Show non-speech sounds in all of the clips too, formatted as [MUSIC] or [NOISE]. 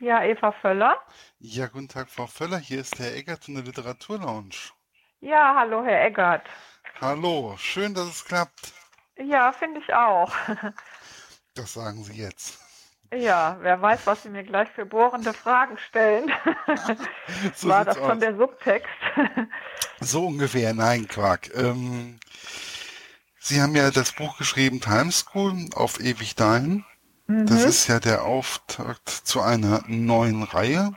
Ja, Eva Völler. Ja, guten Tag, Frau Völler. Hier ist Herr Eggert von der Literaturlounge. Ja, hallo, Herr Eggert. Hallo, schön, dass es klappt. Ja, finde ich auch. [LAUGHS] Das sagen Sie jetzt. Ja, wer weiß, was Sie mir gleich für bohrende Fragen stellen. [LAUGHS] So War das schon aus. der Subtext? So ungefähr, nein, Quark. Ähm, Sie haben ja das Buch geschrieben, Time School, auf ewig dahin. Das ist ja der Auftakt zu einer neuen Reihe,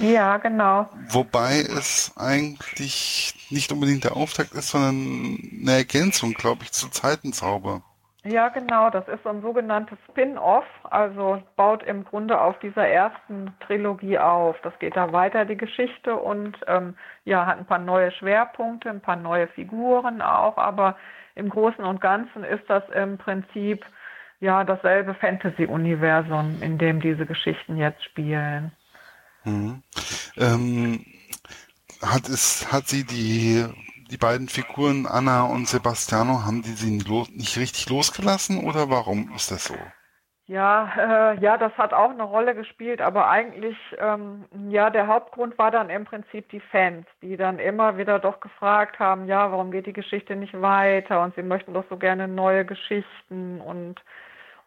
ja, genau. wobei es eigentlich nicht unbedingt der Auftakt ist, sondern eine Ergänzung, glaube ich, zu Zeitenzauber. Ja, genau. Das ist so ein sogenanntes Spin-off. Also baut im Grunde auf dieser ersten Trilogie auf. Das geht da weiter, die Geschichte, und ähm, ja, hat ein paar neue Schwerpunkte, ein paar neue Figuren auch. Aber im Großen und Ganzen ist das im Prinzip ja dasselbe Fantasy-Universum, in dem diese Geschichten jetzt spielen. Mhm. Ähm, hat es, hat sie die, die beiden Figuren Anna und Sebastiano, haben die sie nicht richtig losgelassen oder warum ist das so? Ja, äh, ja, das hat auch eine Rolle gespielt, aber eigentlich, ähm, ja, der Hauptgrund war dann im Prinzip die Fans, die dann immer wieder doch gefragt haben, ja, warum geht die Geschichte nicht weiter und sie möchten doch so gerne neue Geschichten und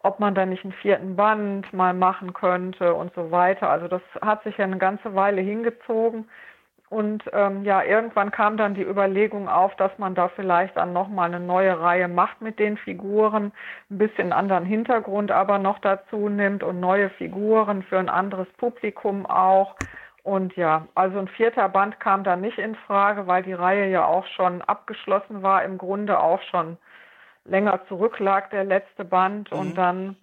ob man da nicht einen vierten Band mal machen könnte und so weiter. Also das hat sich ja eine ganze Weile hingezogen. Und ähm, ja, irgendwann kam dann die Überlegung auf, dass man da vielleicht dann nochmal eine neue Reihe macht mit den Figuren, ein bisschen anderen Hintergrund aber noch dazu nimmt und neue Figuren für ein anderes Publikum auch. Und ja, also ein vierter Band kam da nicht in Frage, weil die Reihe ja auch schon abgeschlossen war, im Grunde auch schon länger zurücklag, der letzte Band. Und dann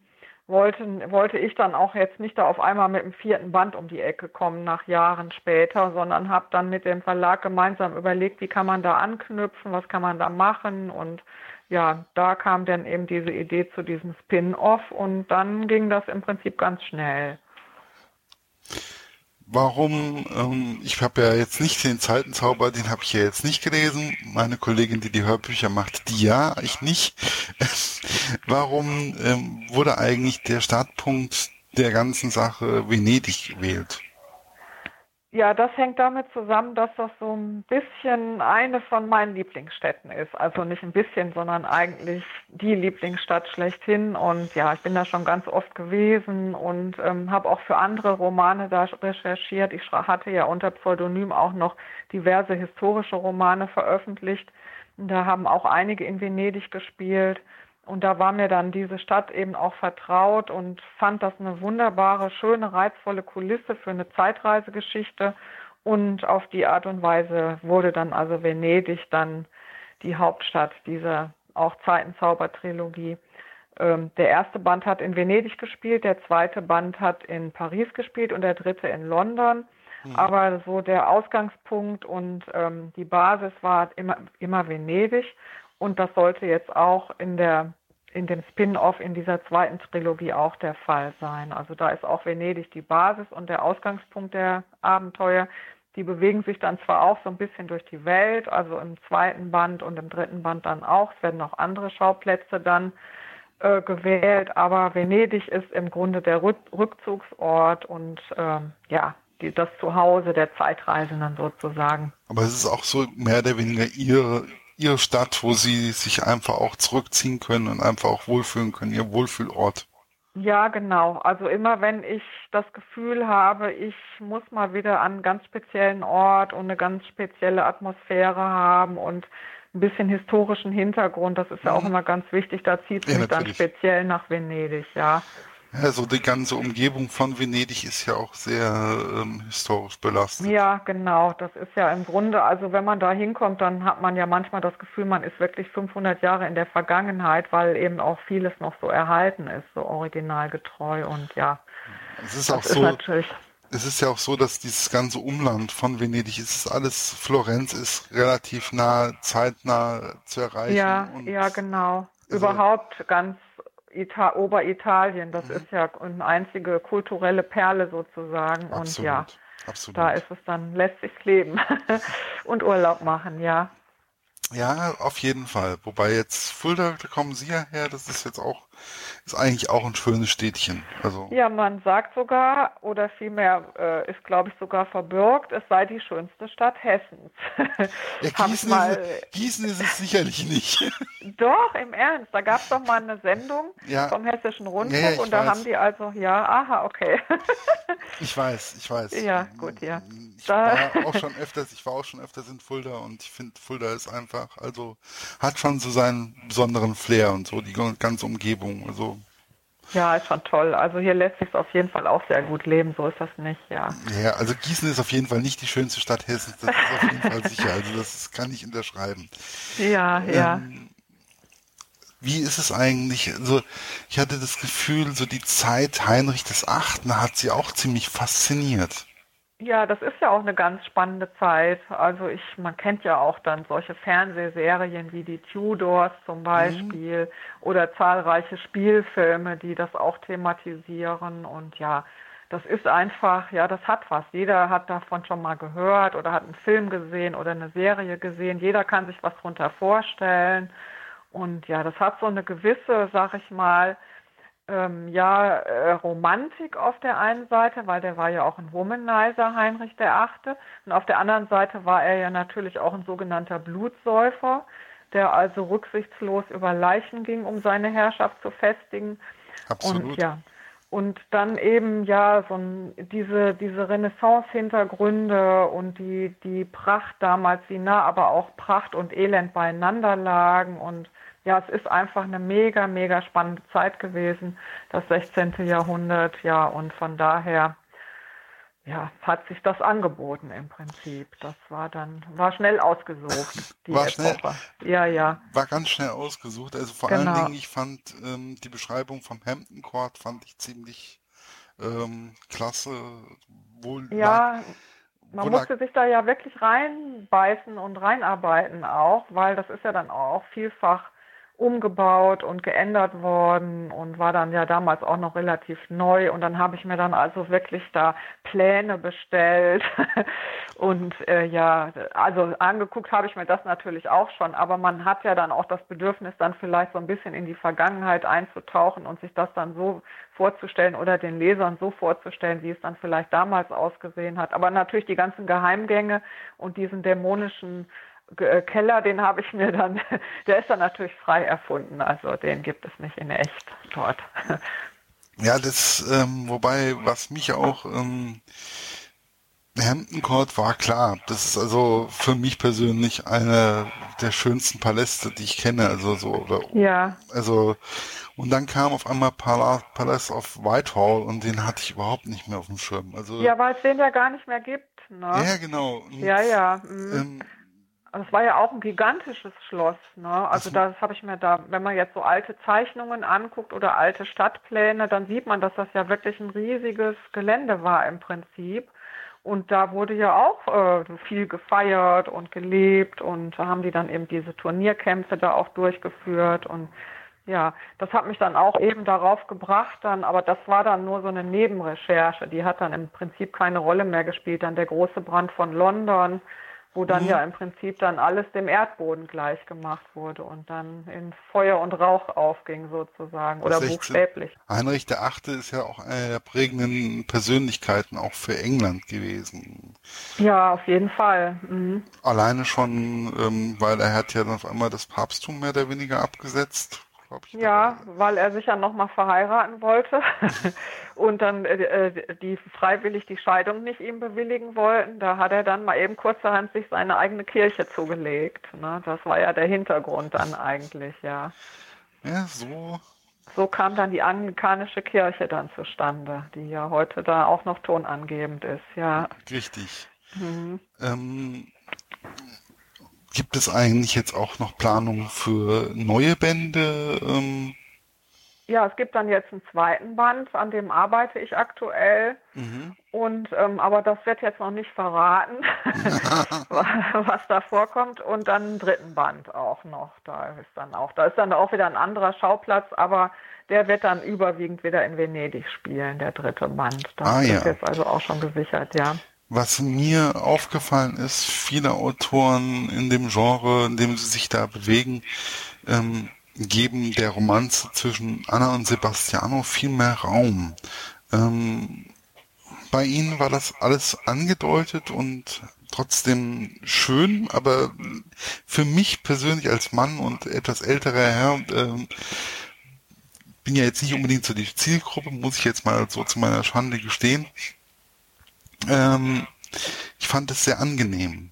wollte, wollte ich dann auch jetzt nicht da auf einmal mit dem vierten Band um die Ecke kommen nach Jahren später, sondern habe dann mit dem Verlag gemeinsam überlegt, wie kann man da anknüpfen, was kann man da machen und ja, da kam dann eben diese Idee zu diesem Spin-off und dann ging das im Prinzip ganz schnell. Warum, ähm, ich habe ja jetzt nicht den Zeitenzauber, den habe ich ja jetzt nicht gelesen. Meine Kollegin, die die Hörbücher macht, die ja, ich nicht. [LAUGHS] Warum ähm, wurde eigentlich der Startpunkt der ganzen Sache Venedig gewählt? Ja, das hängt damit zusammen, dass das so ein bisschen eine von meinen Lieblingsstädten ist. Also nicht ein bisschen, sondern eigentlich die Lieblingsstadt schlechthin. Und ja, ich bin da schon ganz oft gewesen und ähm, habe auch für andere Romane da recherchiert. Ich hatte ja unter Pseudonym auch noch diverse historische Romane veröffentlicht. Da haben auch einige in Venedig gespielt. Und da war mir dann diese Stadt eben auch vertraut und fand das eine wunderbare, schöne, reizvolle Kulisse für eine Zeitreisegeschichte. Und auf die Art und Weise wurde dann also Venedig dann die Hauptstadt dieser auch Zeitenzauber-Trilogie. Ähm, der erste Band hat in Venedig gespielt, der zweite Band hat in Paris gespielt und der dritte in London. Aber so der Ausgangspunkt und ähm, die Basis war immer, immer Venedig. Und das sollte jetzt auch in der in dem Spin-off in dieser zweiten Trilogie auch der Fall sein. Also da ist auch Venedig die Basis und der Ausgangspunkt der Abenteuer. Die bewegen sich dann zwar auch so ein bisschen durch die Welt, also im zweiten Band und im dritten Band dann auch. Es werden noch andere Schauplätze dann äh, gewählt, aber Venedig ist im Grunde der Rück Rückzugsort und ähm, ja, die, das Zuhause der Zeitreisenden sozusagen. Aber es ist auch so mehr oder weniger ihre, ihre Stadt, wo sie sich einfach auch zurückziehen können und einfach auch wohlfühlen können, ihr Wohlfühlort. Ja, genau. Also immer wenn ich das Gefühl habe, ich muss mal wieder an einen ganz speziellen Ort und eine ganz spezielle Atmosphäre haben und ein bisschen historischen Hintergrund, das ist ja auch immer ganz wichtig, da zieht es Ja, mich dann natürlich. speziell nach Venedig, ja. Also die ganze Umgebung von Venedig ist ja auch sehr ähm, historisch belastet. Ja, genau. Das ist ja im Grunde, also wenn man da hinkommt, dann hat man ja manchmal das Gefühl, man ist wirklich 500 Jahre in der Vergangenheit, weil eben auch vieles noch so erhalten ist, so originalgetreu und ja. Es ist auch ist so, natürlich, es ist ja auch so, dass dieses ganze Umland von Venedig, es ist alles, Florenz ist relativ nah, zeitnah zu erreichen. ja, ja, genau. also- Überhaupt ganz Ita Oberitalien, das ist ja eine einzige kulturelle Perle sozusagen und Absolut, ja. absolut. Da ist es dann, lässt sich leben [LAUGHS] und Urlaub machen, ja. Ja, auf jeden Fall. Wobei jetzt Fulda, da kommen Sie ja her, das ist jetzt auch ist eigentlich auch ein schönes Städtchen. Also ja, man sagt sogar, oder vielmehr äh, ist, glaube ich, sogar verbürgt, es sei die schönste Stadt Hessens. [LAUGHS] Ja, Gießen, mal, ist, Gießen ist es sicherlich nicht. [LAUGHS] doch, im Ernst. Da gab es doch mal eine Sendung ja. vom Hessischen Rundfunk ja, und da weiß. haben die also, ja, aha, okay. [LAUGHS] ich weiß, ich weiß. Ja, gut, ja. Ich da. war auch schon öfters, ich war auch schon öfters in Fulda und ich finde, Fulda ist einfach, also hat schon so seinen besonderen Flair und so, die ganze Umgebung. Also ja, ist schon toll. Also hier lässt sich auf jeden Fall auch sehr gut leben, so ist das nicht, ja. Ja, also Gießen ist auf jeden Fall nicht die schönste Stadt Hessens, das ist auf jeden Fall sicher. Also das kann ich unterschreiben. Ja, ja. Ähm, wie ist es eigentlich? Also ich hatte das Gefühl, so die Zeit Heinrich des Achten hat sie auch ziemlich fasziniert. Ja, das ist ja auch eine ganz spannende Zeit. Also ich, man kennt ja auch dann solche Fernsehserien wie die Tudors zum Beispiel mhm. oder zahlreiche Spielfilme, die das auch thematisieren. Und ja, das ist einfach, ja, das hat was. Jeder hat davon schon mal gehört oder hat einen Film gesehen oder eine Serie gesehen. Jeder kann sich was darunter vorstellen. Und ja, das hat so eine gewisse, sag ich mal, ähm, ja, äh, Romantik auf der einen Seite, weil der war ja auch ein Womanizer, Heinrich der Achte. Und auf der anderen Seite war er ja natürlich auch ein sogenannter Blutsäufer, der also rücksichtslos über Leichen ging, um seine Herrschaft zu festigen. Absolut. Und ja, und dann eben ja so ein, diese, diese Renaissance-Hintergründe und die, die Pracht damals, wie nah aber auch Pracht und Elend beieinander lagen und ja, es ist einfach eine mega, mega spannende Zeit gewesen, das 16. Jahrhundert, ja, und von daher, ja, hat sich das angeboten im Prinzip. Das war dann, war schnell ausgesucht, die war Epoche. Schnell, ja, ja. War ganz schnell ausgesucht. Also vor genau. allen Dingen, ich fand ähm, die Beschreibung vom Hampton Court fand ich ziemlich ähm, klasse. Wohl ja, man musste sich da ja wirklich reinbeißen und reinarbeiten auch, weil das ist ja dann auch vielfach umgebaut und geändert worden und war dann ja damals auch noch relativ neu. Und dann habe ich mir dann also wirklich da Pläne bestellt. [LAUGHS] Und äh, ja, also angeguckt habe ich mir das natürlich auch schon, aber man hat ja dann auch das Bedürfnis dann vielleicht so ein bisschen in die Vergangenheit einzutauchen und sich das dann so vorzustellen oder den Lesern so vorzustellen, wie es dann vielleicht damals ausgesehen hat, aber natürlich die ganzen Geheimgänge und diesen dämonischen Keller, den habe ich mir dann, [LAUGHS] der ist dann natürlich frei erfunden, also den gibt es nicht in echt dort. [LAUGHS] Ja, das, ähm, wobei, was mich auch, ähm, Hampton Court war klar. Das ist also für mich persönlich einer der schönsten Paläste, die ich kenne. Also so oder ja. Also und dann kam auf einmal Palace, Palace of Whitehall und den hatte ich überhaupt nicht mehr auf dem Schirm. Also ja, weil es den ja gar nicht mehr gibt. Ne? Ja, genau. Und, ja, ja. Mhm. Ähm, das war ja auch ein gigantisches Schloss. Ne? Also das habe ich mir da, wenn man jetzt so alte Zeichnungen anguckt oder alte Stadtpläne, dann sieht man, dass das ja wirklich ein riesiges Gelände war im Prinzip. Und da wurde ja auch äh, viel gefeiert und gelebt und da haben die dann eben diese Turnierkämpfe da auch durchgeführt und ja, das hat mich dann auch eben darauf gebracht dann, aber das war dann nur so eine Nebenrecherche, die hat dann im Prinzip keine Rolle mehr gespielt. Dann der große Brand von London, wo dann mhm. ja im Prinzip dann alles dem Erdboden gleich gemacht wurde und dann in Feuer und Rauch aufging sozusagen oder buchstäblich. Heinrich der Achte ist ja auch eine der prägenden Persönlichkeiten auch für England gewesen. Ja, auf jeden Fall. Mhm. Alleine schon, ähm, weil er hat ja dann auf einmal das Papsttum mehr oder weniger abgesetzt glaube ich. Ja, weil er sich ja nochmal verheiraten wollte [LAUGHS] und dann äh, äh, die freiwillig die Scheidung nicht ihm bewilligen wollten. Da hat er dann mal eben kurzerhand sich seine eigene Kirche zugelegt. Ne? Das war ja der Hintergrund dann eigentlich, ja. Ja, so. So kam dann die anglikanische Kirche dann zustande, die ja heute da auch noch tonangebend ist, ja. Richtig. Mhm. Ähm, Gibt es eigentlich jetzt auch noch Planungen für neue Bände? Ähm? Ja, es gibt dann jetzt einen zweiten Band, an dem arbeite ich aktuell. Mhm. Und ähm, aber das wird jetzt noch nicht verraten, [LAUGHS] was da vorkommt. Und dann einen dritten Band auch noch. Da ist dann auch, da ist dann auch wieder ein anderer Schauplatz, aber der wird dann überwiegend wieder in Venedig spielen, der dritte Band. Das ah, ist ja. jetzt also auch schon gesichert, ja. Was mir aufgefallen ist, viele Autoren in dem Genre, in dem sie sich da bewegen, ähm, geben der Romanze zwischen Anna und Sebastiano viel mehr Raum. Ähm, bei ihnen war das alles angedeutet und trotzdem schön, aber für mich persönlich als Mann und etwas älterer Herr, äh, bin ja jetzt nicht unbedingt so die Zielgruppe, muss ich jetzt mal so zu meiner Schande gestehen. Ähm, ich fand es sehr angenehm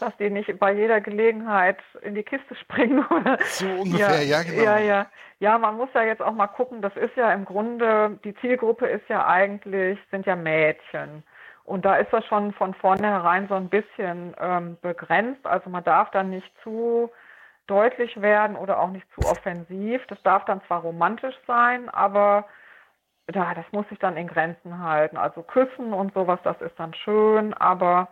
dass die nicht bei jeder Gelegenheit in die Kiste springen. [LAUGHS] Oder? So ungefähr, ja, ja, genau. Ja, ja. Ja, man muss ja jetzt auch mal gucken, das ist ja im Grunde, die Zielgruppe ist ja eigentlich, sind ja Mädchen. Und da ist das schon von vornherein so ein bisschen ähm, begrenzt. Also man darf dann nicht zu deutlich werden oder auch nicht zu offensiv. Das darf dann zwar romantisch sein, aber ja, das muss sich dann in Grenzen halten. Also küssen und sowas, das ist dann schön, aber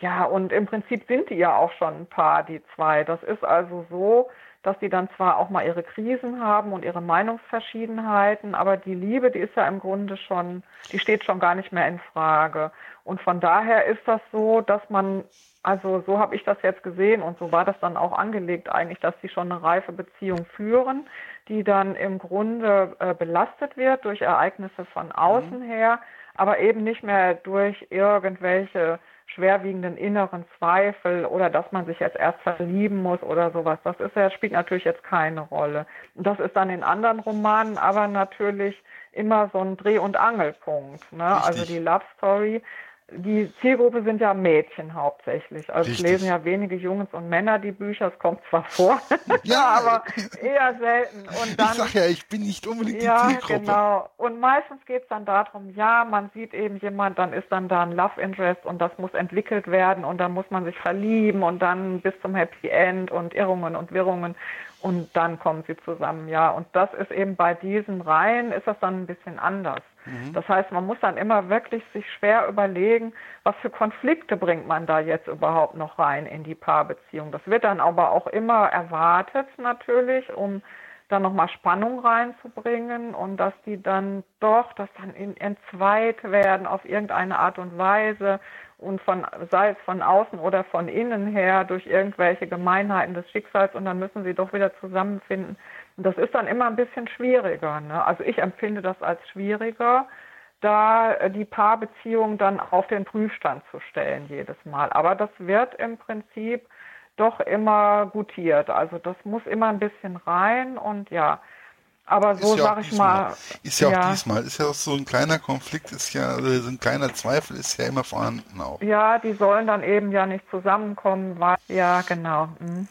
ja, und im Prinzip sind die ja auch schon ein Paar, die zwei. Das ist also so, dass die dann zwar auch mal ihre Krisen haben und ihre Meinungsverschiedenheiten, aber die Liebe, die ist ja im Grunde schon, die steht schon gar nicht mehr in Frage. Und von daher ist das so, dass man, also so habe ich das jetzt gesehen und so war das dann auch angelegt eigentlich, dass die schon eine reife Beziehung führen, die dann im Grunde äh, belastet wird durch Ereignisse von außen mhm. her, aber eben nicht mehr durch irgendwelche schwerwiegenden inneren Zweifel oder dass man sich jetzt erst verlieben muss oder sowas. Das ist ja, spielt natürlich jetzt keine Rolle. Das ist dann in anderen Romanen aber natürlich immer so ein Dreh- und Angelpunkt. Ne? Also die Love Story die Zielgruppe sind ja Mädchen hauptsächlich. Also Richtig. lesen ja wenige Jungs und Männer die Bücher. Es kommt zwar vor, [LAUGHS] ja, aber eher selten. Und dann, ich sag ja, ich bin nicht unbedingt ja, die Zielgruppe. genau. Und meistens geht es dann darum, ja, man sieht eben jemand, dann ist dann da ein Love Interest und das muss entwickelt werden und dann muss man sich verlieben und dann bis zum Happy End und Irrungen und Wirrungen und dann kommen sie zusammen, ja. Und das ist eben bei diesen Reihen ist das dann ein bisschen anders. Mhm. Das heißt, man muss dann immer wirklich sich schwer überlegen, was für Konflikte bringt man da jetzt überhaupt noch rein in die Paarbeziehung. Das wird dann aber auch immer erwartet natürlich, um dann nochmal Spannung reinzubringen und dass die dann doch, dass dann in, entzweit werden auf irgendeine Art und Weise und von, sei es von außen oder von innen her durch irgendwelche Gemeinheiten des Schicksals und dann müssen sie doch wieder zusammenfinden. Und das ist dann immer ein bisschen schwieriger. Ne? Also ich empfinde das als schwieriger, da äh, die Paarbeziehung dann auf den Prüfstand zu stellen jedes Mal. Aber das wird im Prinzip doch immer gutiert. Also das muss immer ein bisschen rein und ja, aber so ja sage ich mal. Ist ja, ja, auch diesmal. Ist ja auch so ein kleiner Konflikt, ist ja, also so ein kleiner Zweifel ist ja immer vorhanden auch. Ja, die sollen dann eben ja nicht zusammenkommen, weil, ja, genau. Mhm.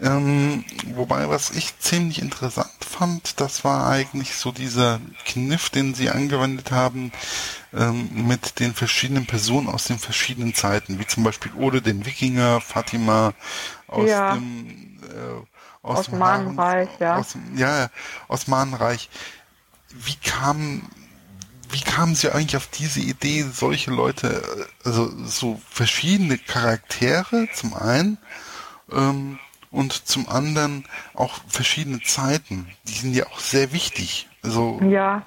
Ähm, wobei, was ich ziemlich interessant fand, das war eigentlich so dieser Kniff, den sie angewendet haben ähm, mit den verschiedenen Personen aus den verschiedenen Zeiten, wie zum Beispiel Ode den Wikinger, Fatima aus ja. dem äh, aus Osmanenreich, ja. Aus, ja, Osmanenreich. Wie kam, wie kamen Sie eigentlich auf diese Idee, solche Leute, also so verschiedene Charaktere zum einen ähm, und zum anderen auch verschiedene Zeiten. Die sind ja auch sehr wichtig. Also ja.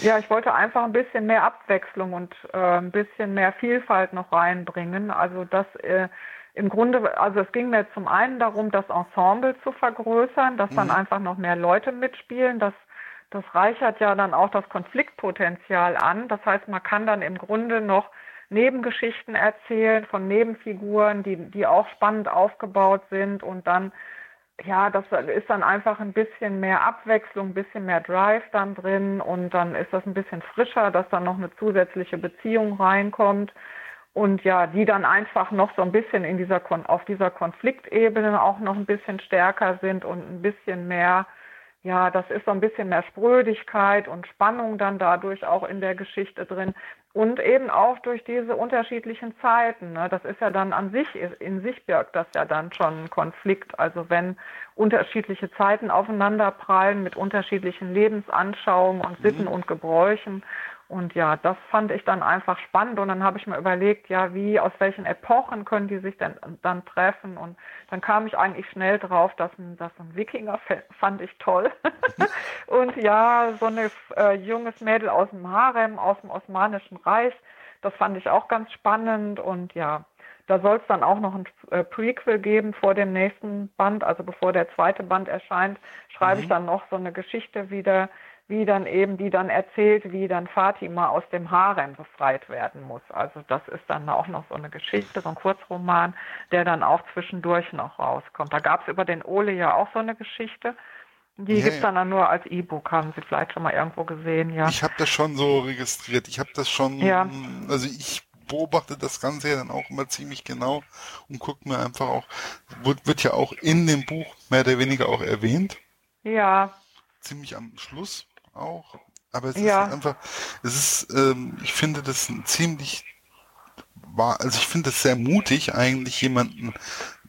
Ja, ich wollte einfach ein bisschen mehr Abwechslung und äh, ein bisschen mehr Vielfalt noch reinbringen. Also das äh, im Grunde, also es ging mir zum einen darum, das Ensemble zu vergrößern, dass mhm. dann einfach noch mehr Leute mitspielen. Das, das reichert ja dann auch das Konfliktpotenzial an. Das heißt, man kann dann im Grunde noch Nebengeschichten erzählen von Nebenfiguren, die, die auch spannend aufgebaut sind und dann ja, das ist dann einfach ein bisschen mehr Abwechslung, ein bisschen mehr Drive dann drin und dann ist das ein bisschen frischer, dass dann noch eine zusätzliche Beziehung reinkommt und ja, die dann einfach noch so ein bisschen in dieser auf dieser Konfliktebene auch noch ein bisschen stärker sind und ein bisschen mehr, ja, das ist so ein bisschen mehr Sprödigkeit und Spannung dann dadurch auch in der Geschichte drin und eben auch durch diese unterschiedlichen Zeiten. Ne? Das ist ja dann an sich, in sich birgt das ja dann schon ein Konflikt. Also wenn unterschiedliche Zeiten aufeinanderprallen mit unterschiedlichen Lebensanschauungen und Sitten mhm. und Gebräuchen und ja, das fand ich dann einfach spannend. Und dann habe ich mir überlegt, ja, wie, aus welchen Epochen können die sich denn dann treffen? Und dann kam ich eigentlich schnell drauf, dass ein, dass ein Wikinger fand ich toll. [LAUGHS] Und ja, so ein äh, junges Mädel aus dem Harem, aus dem Osmanischen Reich, das fand ich auch ganz spannend. Und ja, da soll es dann auch noch ein äh, Prequel geben vor dem nächsten Band, also bevor der zweite Band erscheint, schreibe mhm. ich dann noch so eine Geschichte wieder, wie dann eben, die dann erzählt, wie dann Fatima aus dem Harem befreit werden muss. Also das ist dann auch noch so eine Geschichte, so ein Kurzroman, der dann auch zwischendurch noch rauskommt. Da gab es über den Ole ja auch so eine Geschichte. Die ja, gibt es dann, dann nur als E-Book, haben Sie vielleicht schon mal irgendwo gesehen, ja. Ich habe das schon so registriert. Ich habe das schon, ja. also ich beobachte das Ganze ja dann auch immer ziemlich genau und gucke mir einfach auch, wird, wird ja auch in dem Buch mehr oder weniger auch erwähnt. Ja. Ziemlich am Schluss auch. Aber es ja. ist einfach, es ist, ähm, ich finde das ziemlich war, also ich finde es sehr mutig, eigentlich jemanden,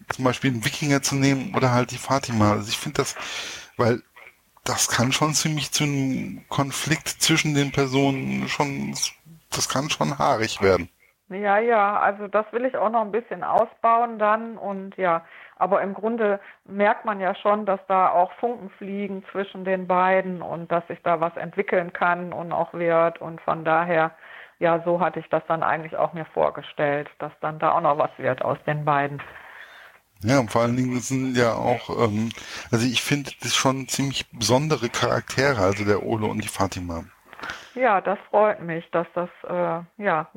zum Beispiel einen Wikinger zu nehmen oder halt die Fatima. Also ich finde das, weil das kann schon ziemlich zu einem Konflikt zwischen den Personen schon, das kann schon haarig werden. Ja, ja, also das will ich auch noch ein bisschen ausbauen dann und ja, aber im Grunde merkt man ja schon, dass da auch Funken fliegen zwischen den beiden und dass sich da was entwickeln kann und auch wird. Und von daher, ja, so hatte ich das dann eigentlich auch mir vorgestellt, dass dann da auch noch was wird aus den beiden. Ja, und vor allen Dingen sind ja auch, ähm, also ich finde das schon ziemlich besondere Charaktere, also der Ole und die Fatima. Ja, das freut mich, dass das, äh, ja,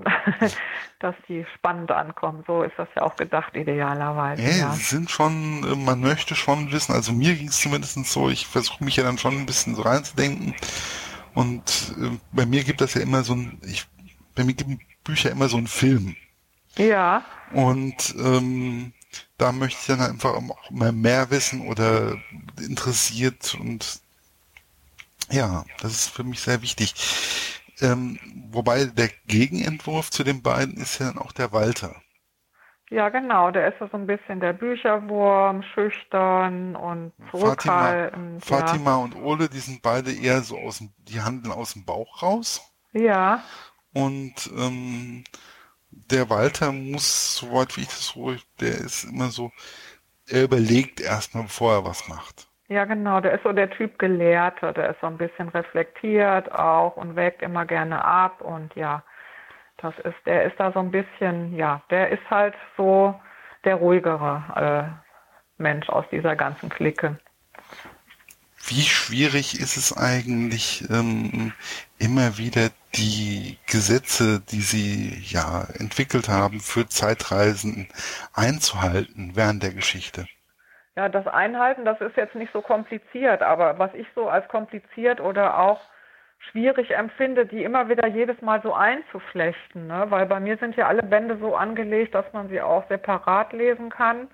[LAUGHS] dass die spannend ankommen. So ist das ja auch gedacht, idealerweise. Ja, ja. sind schon, äh, man möchte schon wissen, also mir ging es zumindest so, ich versuche mich ja dann schon ein bisschen so reinzudenken. Und äh, bei mir gibt das ja immer so ein, ich, bei mir gibt Bücher immer so einen Film. Ja. Und ähm, da möchte ich dann einfach auch mal mehr wissen oder interessiert und ja, das ist für mich sehr wichtig. Ähm, wobei der Gegenentwurf zu den beiden ist ja dann auch der Walter. Ja, genau. Der ist so ein bisschen der Bücherwurm, schüchtern und zurückhaltend. Fatima, ja. Fatima und Ole, die sind beide eher so aus dem, die handeln aus dem Bauch raus. Ja. Und ähm, der Walter muss, soweit wie ich das so, der ist immer so, er überlegt erstmal, bevor er was macht. Ja, genau. Der ist so der Typ Gelehrte. Der ist so ein bisschen reflektiert auch und wägt immer gerne ab. Und ja, das ist, der ist da so ein bisschen, ja, der ist halt so der ruhigere äh, Mensch aus dieser ganzen Clique. Wie schwierig ist es eigentlich, ähm, immer wieder die Gesetze, die Sie ja entwickelt haben für Zeitreisen einzuhalten während der Geschichte? Ja, das Einhalten, das ist jetzt nicht so kompliziert, aber was ich so als kompliziert oder auch schwierig empfinde, die immer wieder jedes Mal so einzuflechten, ne? weil bei mir sind ja alle Bände so angelegt, dass man sie auch separat lesen kann.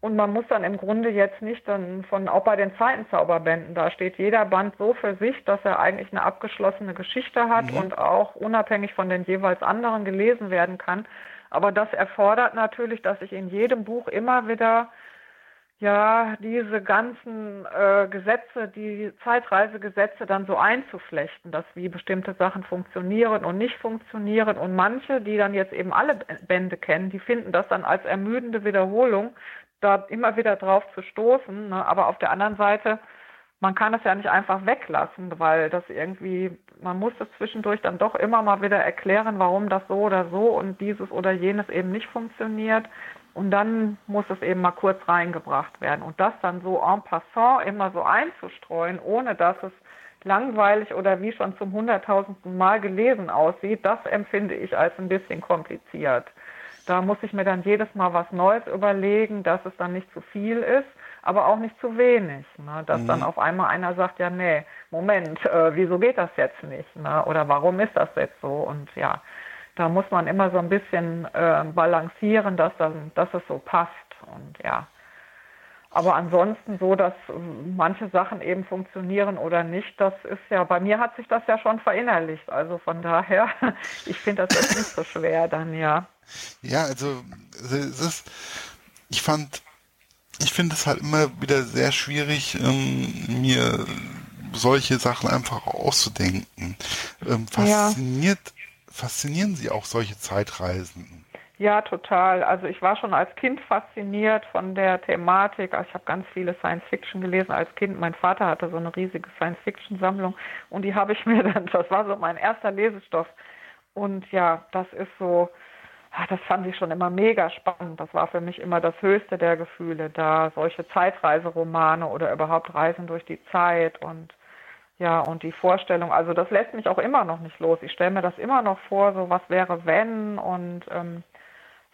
Und man muss dann im Grunde jetzt nicht dann von, auch bei den Zeitenzauberbänden, da steht jeder Band so für sich, dass er eigentlich eine abgeschlossene Geschichte hat mhm. und auch unabhängig von den jeweils anderen gelesen werden kann. Aber das erfordert natürlich, dass ich in jedem Buch immer wieder ja, diese ganzen äh, Gesetze, die Zeitreisegesetze dann so einzuflechten, dass wie bestimmte Sachen funktionieren und nicht funktionieren. Und manche, die dann jetzt eben alle Bände kennen, die finden das dann als ermüdende Wiederholung, da immer wieder drauf zu stoßen. Ne? Aber auf der anderen Seite, man kann es ja nicht einfach weglassen, weil das irgendwie, man muss es zwischendurch dann doch immer mal wieder erklären, warum das so oder so und dieses oder jenes eben nicht funktioniert. Und dann muss es eben mal kurz reingebracht werden. Und das dann so en passant immer so einzustreuen, ohne dass es langweilig oder wie schon zum hunderttausendsten Mal gelesen aussieht, das empfinde ich als ein bisschen kompliziert. Da muss ich mir dann jedes Mal was Neues überlegen, dass es dann nicht zu viel ist, aber auch nicht zu wenig. Ne? Dass mhm. dann auf einmal einer sagt, ja, nee, Moment, äh, wieso geht das jetzt nicht? Ne? Oder warum ist das jetzt so? Und ja, da muss man immer so ein bisschen äh, balancieren, dass, dann, dass es so passt. Und ja. Aber ansonsten so, dass manche Sachen eben funktionieren oder nicht, das ist ja, bei mir hat sich das ja schon verinnerlicht. Also von daher, [LAUGHS] ich finde das jetzt nicht so schwer dann, ja. Ja, also es ist, ich fand, ich finde es halt immer wieder sehr schwierig, ähm, mir solche Sachen einfach auszudenken. Ähm, fasziniert ja faszinieren Sie auch solche Zeitreisen? Ja, total. Also ich war schon als Kind fasziniert von der Thematik. Also ich habe ganz viele Science Fiction gelesen als Kind. Mein Vater hatte so eine riesige Science Fiction Sammlung und die habe ich mir [LAUGHS] dann, das war so mein erster Lesestoff. Und ja, das ist so, ach, das fand ich schon immer mega spannend. Das war für mich immer das höchste der Gefühle, da solche Zeitreiseromane oder überhaupt Reisen durch die Zeit und ja, und die Vorstellung, also das lässt mich auch immer noch nicht los. Ich stelle mir das immer noch vor, so was wäre wenn und ähm,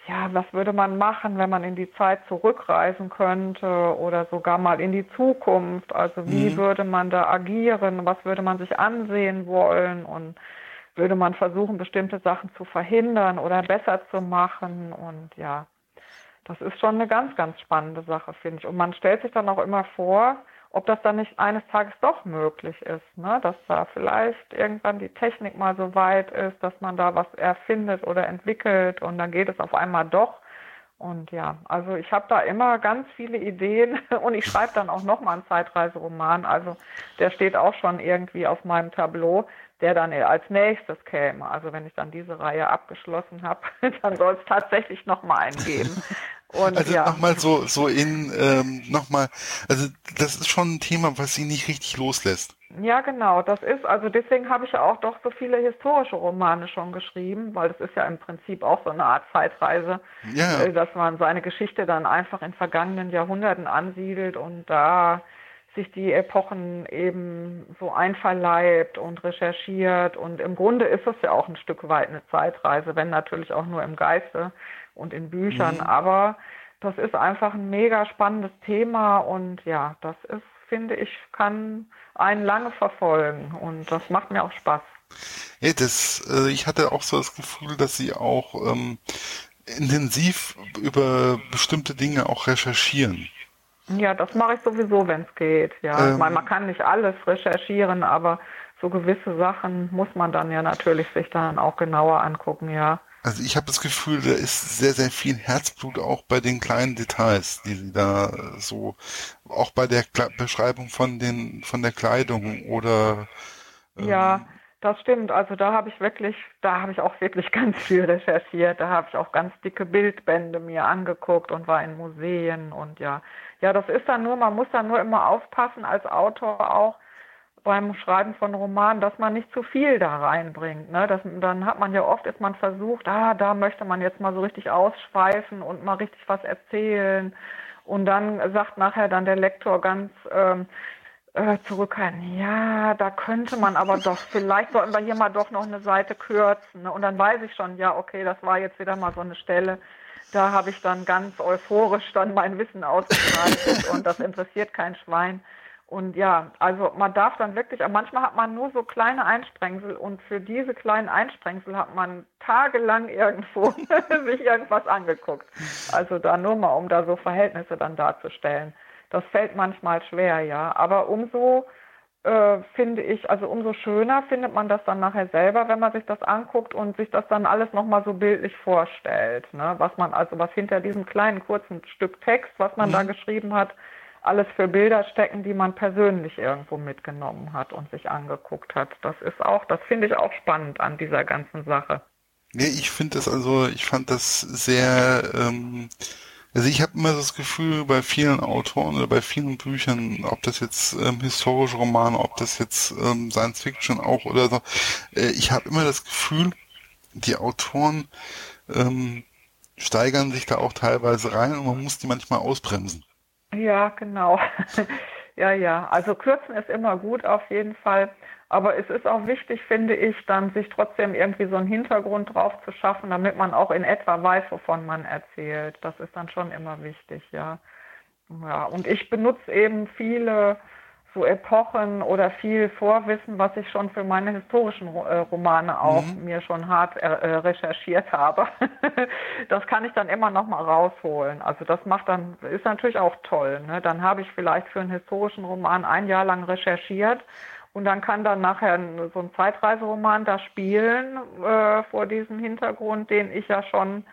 ja, was würde man machen, wenn man in die Zeit zurückreisen könnte oder sogar mal in die Zukunft? Also wie mhm. würde man da agieren? Was würde man sich ansehen wollen? Und würde man versuchen, bestimmte Sachen zu verhindern oder besser zu machen? Und ja, das ist schon eine ganz, ganz spannende Sache, finde ich. Und man stellt sich dann auch immer vor, ob das dann nicht eines Tages doch möglich ist, ne? dass da vielleicht irgendwann die Technik mal so weit ist, dass man da was erfindet oder entwickelt und dann geht es auf einmal doch. Und ja, also ich habe da immer ganz viele Ideen [LAUGHS] und ich schreibe dann auch nochmal einen Zeitreiseroman. Also der steht auch schon irgendwie auf meinem Tableau, der dann als nächstes käme. Also wenn ich dann diese Reihe abgeschlossen habe, [LAUGHS] dann soll es tatsächlich nochmal einen geben. [LAUGHS] Und, also ja. nochmal so, so in, ähm, nochmal, also das ist schon ein Thema, was sie nicht richtig loslässt. Ja, genau, das ist, also deswegen habe ich ja auch doch so viele historische Romane schon geschrieben, weil das ist ja im Prinzip auch so eine Art Zeitreise, ja. Äh, dass man seine Geschichte dann einfach in vergangenen Jahrhunderten ansiedelt und da sich die Epochen eben so einverleibt und recherchiert. Und im Grunde ist es ja auch ein Stück weit eine Zeitreise, wenn natürlich auch nur im Geiste und in Büchern. Mhm. Aber das ist einfach ein mega spannendes Thema und ja, das ist, finde ich, kann einen lange verfolgen und das macht mir auch Spaß. Ja, das, äh, ich hatte auch so das Gefühl, dass sie auch ähm, intensiv über bestimmte Dinge auch recherchieren. Ja, das mache ich sowieso, wenn es geht. Ja, ähm, meine, man kann nicht alles recherchieren, aber so gewisse Sachen muss man dann ja natürlich sich dann auch genauer angucken, ja. Also ich habe das Gefühl, da ist sehr, sehr viel Herzblut auch bei den kleinen Details, die sie da so, auch bei der Kle Beschreibung von den, von der Kleidung oder ähm, ja, das stimmt. Also da habe ich wirklich, da habe ich auch wirklich [LAUGHS] ganz viel recherchiert. Da habe ich auch ganz dicke Bildbände mir angeguckt und war in Museen und ja, ja, das ist dann nur, man muss dann nur immer aufpassen als Autor auch beim Schreiben von Romanen, dass man nicht zu viel da reinbringt. Ne? Das, dann hat man ja oft, ist man versucht, ah, da möchte man jetzt mal so richtig ausschweifen und mal richtig was erzählen. Und dann sagt nachher dann der Lektor ganz ähm, äh, zurückhaltend, ja, da könnte man aber doch, vielleicht sollten wir hier mal doch noch eine Seite kürzen. Ne? Und dann weiß ich schon, ja, okay, das war jetzt wieder mal so eine Stelle, da habe ich dann ganz euphorisch dann mein Wissen ausgebreitet und das interessiert kein Schwein. Und ja, also man darf dann wirklich, manchmal hat man nur so kleine Einsprengsel und für diese kleinen Einsprengsel hat man tagelang irgendwo [LAUGHS] sich irgendwas angeguckt. Also da nur mal, um da so Verhältnisse dann darzustellen. Das fällt manchmal schwer, ja. Aber umso äh, finde ich, also umso schöner findet man das dann nachher selber, wenn man sich das anguckt und sich das dann alles nochmal so bildlich vorstellt. Ne? Was man, also was hinter diesem kleinen kurzen Stück Text, was man mhm. da geschrieben hat, alles für Bilder stecken, die man persönlich irgendwo mitgenommen hat und sich angeguckt hat. Das ist auch, das finde ich auch spannend an dieser ganzen Sache. Nee, ich finde das also, ich fand das sehr ähm, also ich habe immer das Gefühl bei vielen Autoren oder bei vielen Büchern, ob das jetzt ähm, historische Romane, ob das jetzt ähm, Science Fiction auch oder so, äh, ich habe immer das Gefühl, die Autoren ähm, steigern sich da auch teilweise rein und man muss die manchmal ausbremsen. Ja, genau. [LAUGHS] ja, ja. Also kürzen ist immer gut auf jeden Fall. Aber es ist auch wichtig, finde ich, dann sich trotzdem irgendwie so einen Hintergrund drauf zu schaffen, damit man auch in etwa weiß, wovon man erzählt. Das ist dann schon immer wichtig, ja. Ja, und ich benutze eben viele so Epochen oder viel Vorwissen, was ich schon für meine historischen äh, Romane auch mhm. mir schon hart äh, äh recherchiert habe. [LAUGHS] das kann ich dann immer noch mal rausholen. Also das macht dann ist natürlich auch toll. Ne? Dann habe ich vielleicht für einen historischen Roman ein Jahr lang recherchiert und dann kann dann nachher so ein Zeitreiseroman da spielen äh, vor diesem Hintergrund, den ich ja schon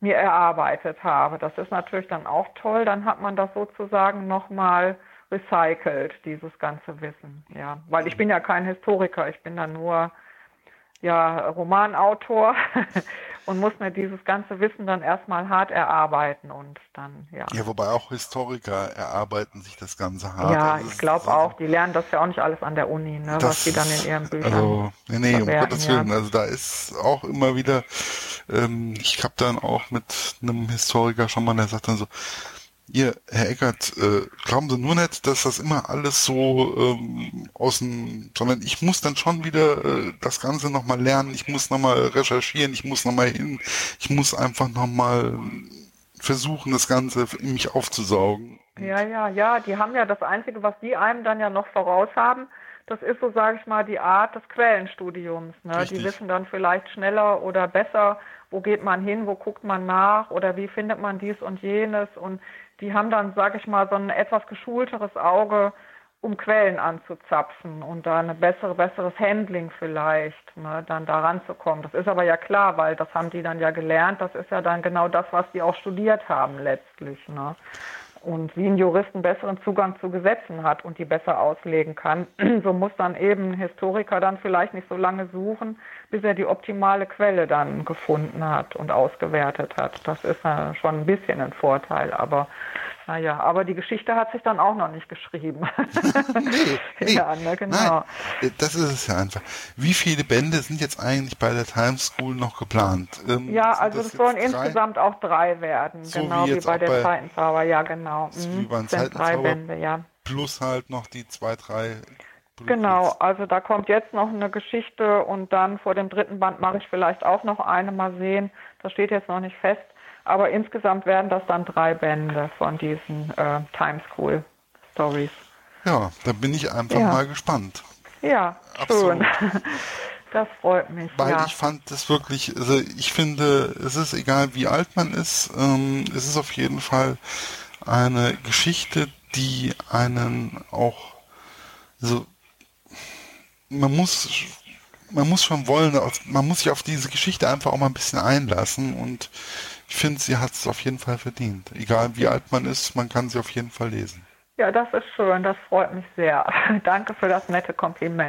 mir erarbeitet habe. Das ist natürlich dann auch toll. Dann hat man das sozusagen nochmal recycelt, dieses ganze Wissen. Ja, weil ich bin ja kein Historiker, ich bin dann nur ja, Romanautor [LAUGHS] und muss mir dieses ganze Wissen dann erstmal hart erarbeiten und dann, ja. Ja, wobei auch Historiker erarbeiten sich das Ganze hart. Ja, also ich glaube auch, die lernen das ja auch nicht alles an der Uni, ne, was die dann in ihren Büchern Also, nee, nee, um Gottes Willen, ja. also da ist auch immer wieder ähm, ich habe dann auch mit einem Historiker schon mal, der sagt dann so, ihr, Herr Eckert, äh, glauben Sie nur nicht, dass das immer alles so ähm, aus dem, sondern ich muss dann schon wieder äh, das Ganze nochmal lernen, ich muss nochmal recherchieren, ich muss nochmal hin, ich muss einfach nochmal versuchen, das Ganze in mich aufzusaugen. Ja, ja, ja, die haben ja das Einzige, was die einem dann ja noch voraus haben, das ist so, sage ich mal, die Art des Quellenstudiums. Ne? Die wissen dann vielleicht schneller oder besser, wo geht man hin, wo guckt man nach oder wie findet man dies und jenes. Und die haben dann, sage ich mal, so ein etwas geschulteres Auge, um Quellen anzuzapfen und da ein bessere, besseres Handling vielleicht, ne, dann da ranzukommen. Das ist aber ja klar, weil das haben die dann ja gelernt. Das ist ja dann genau das, was die auch studiert haben letztlich. Ne und wie ein Jurist einen besseren Zugang zu Gesetzen hat und die besser auslegen kann, [CLEARS THROAT] so muss dann eben ein Historiker dann vielleicht nicht so lange suchen, bis er die optimale Quelle dann gefunden hat und ausgewertet hat. Das ist ja schon ein bisschen ein Vorteil, aber naja, aber die Geschichte hat sich dann auch noch nicht geschrieben. nee, [LAUGHS] nee, ja, ne, genau. Nein, das ist es ja einfach. Wie viele Bände sind jetzt eigentlich bei der Times School noch geplant? Ähm, ja, also es sollen drei? insgesamt auch drei werden, so genau wie, wie bei der Zeitenzauber, ja genau. Mhm. Wie beim sind drei Bände, ja. Plus halt noch die zwei, drei Genau, also da kommt jetzt noch eine Geschichte und dann vor dem dritten Band mache ich vielleicht auch noch eine mal sehen. Das steht jetzt noch nicht fest. Aber insgesamt werden das dann drei Bände von diesen äh, Time School Stories. Ja, da bin ich einfach ja. mal gespannt. Ja, Absolut. schön. [LAUGHS] Das freut mich. Weil ja. ich fand das wirklich, also ich finde, es ist egal wie alt man ist, ähm, es ist auf jeden Fall eine Geschichte, die einen auch, also man muss man muss schon wollen, man muss sich auf diese Geschichte einfach auch mal ein bisschen einlassen und ich finde, sie hat es auf jeden Fall verdient. Egal wie alt man ist, man kann sie auf jeden Fall lesen. Ja, das ist schön, das freut mich sehr. [LAUGHS] Danke für das nette Kompliment.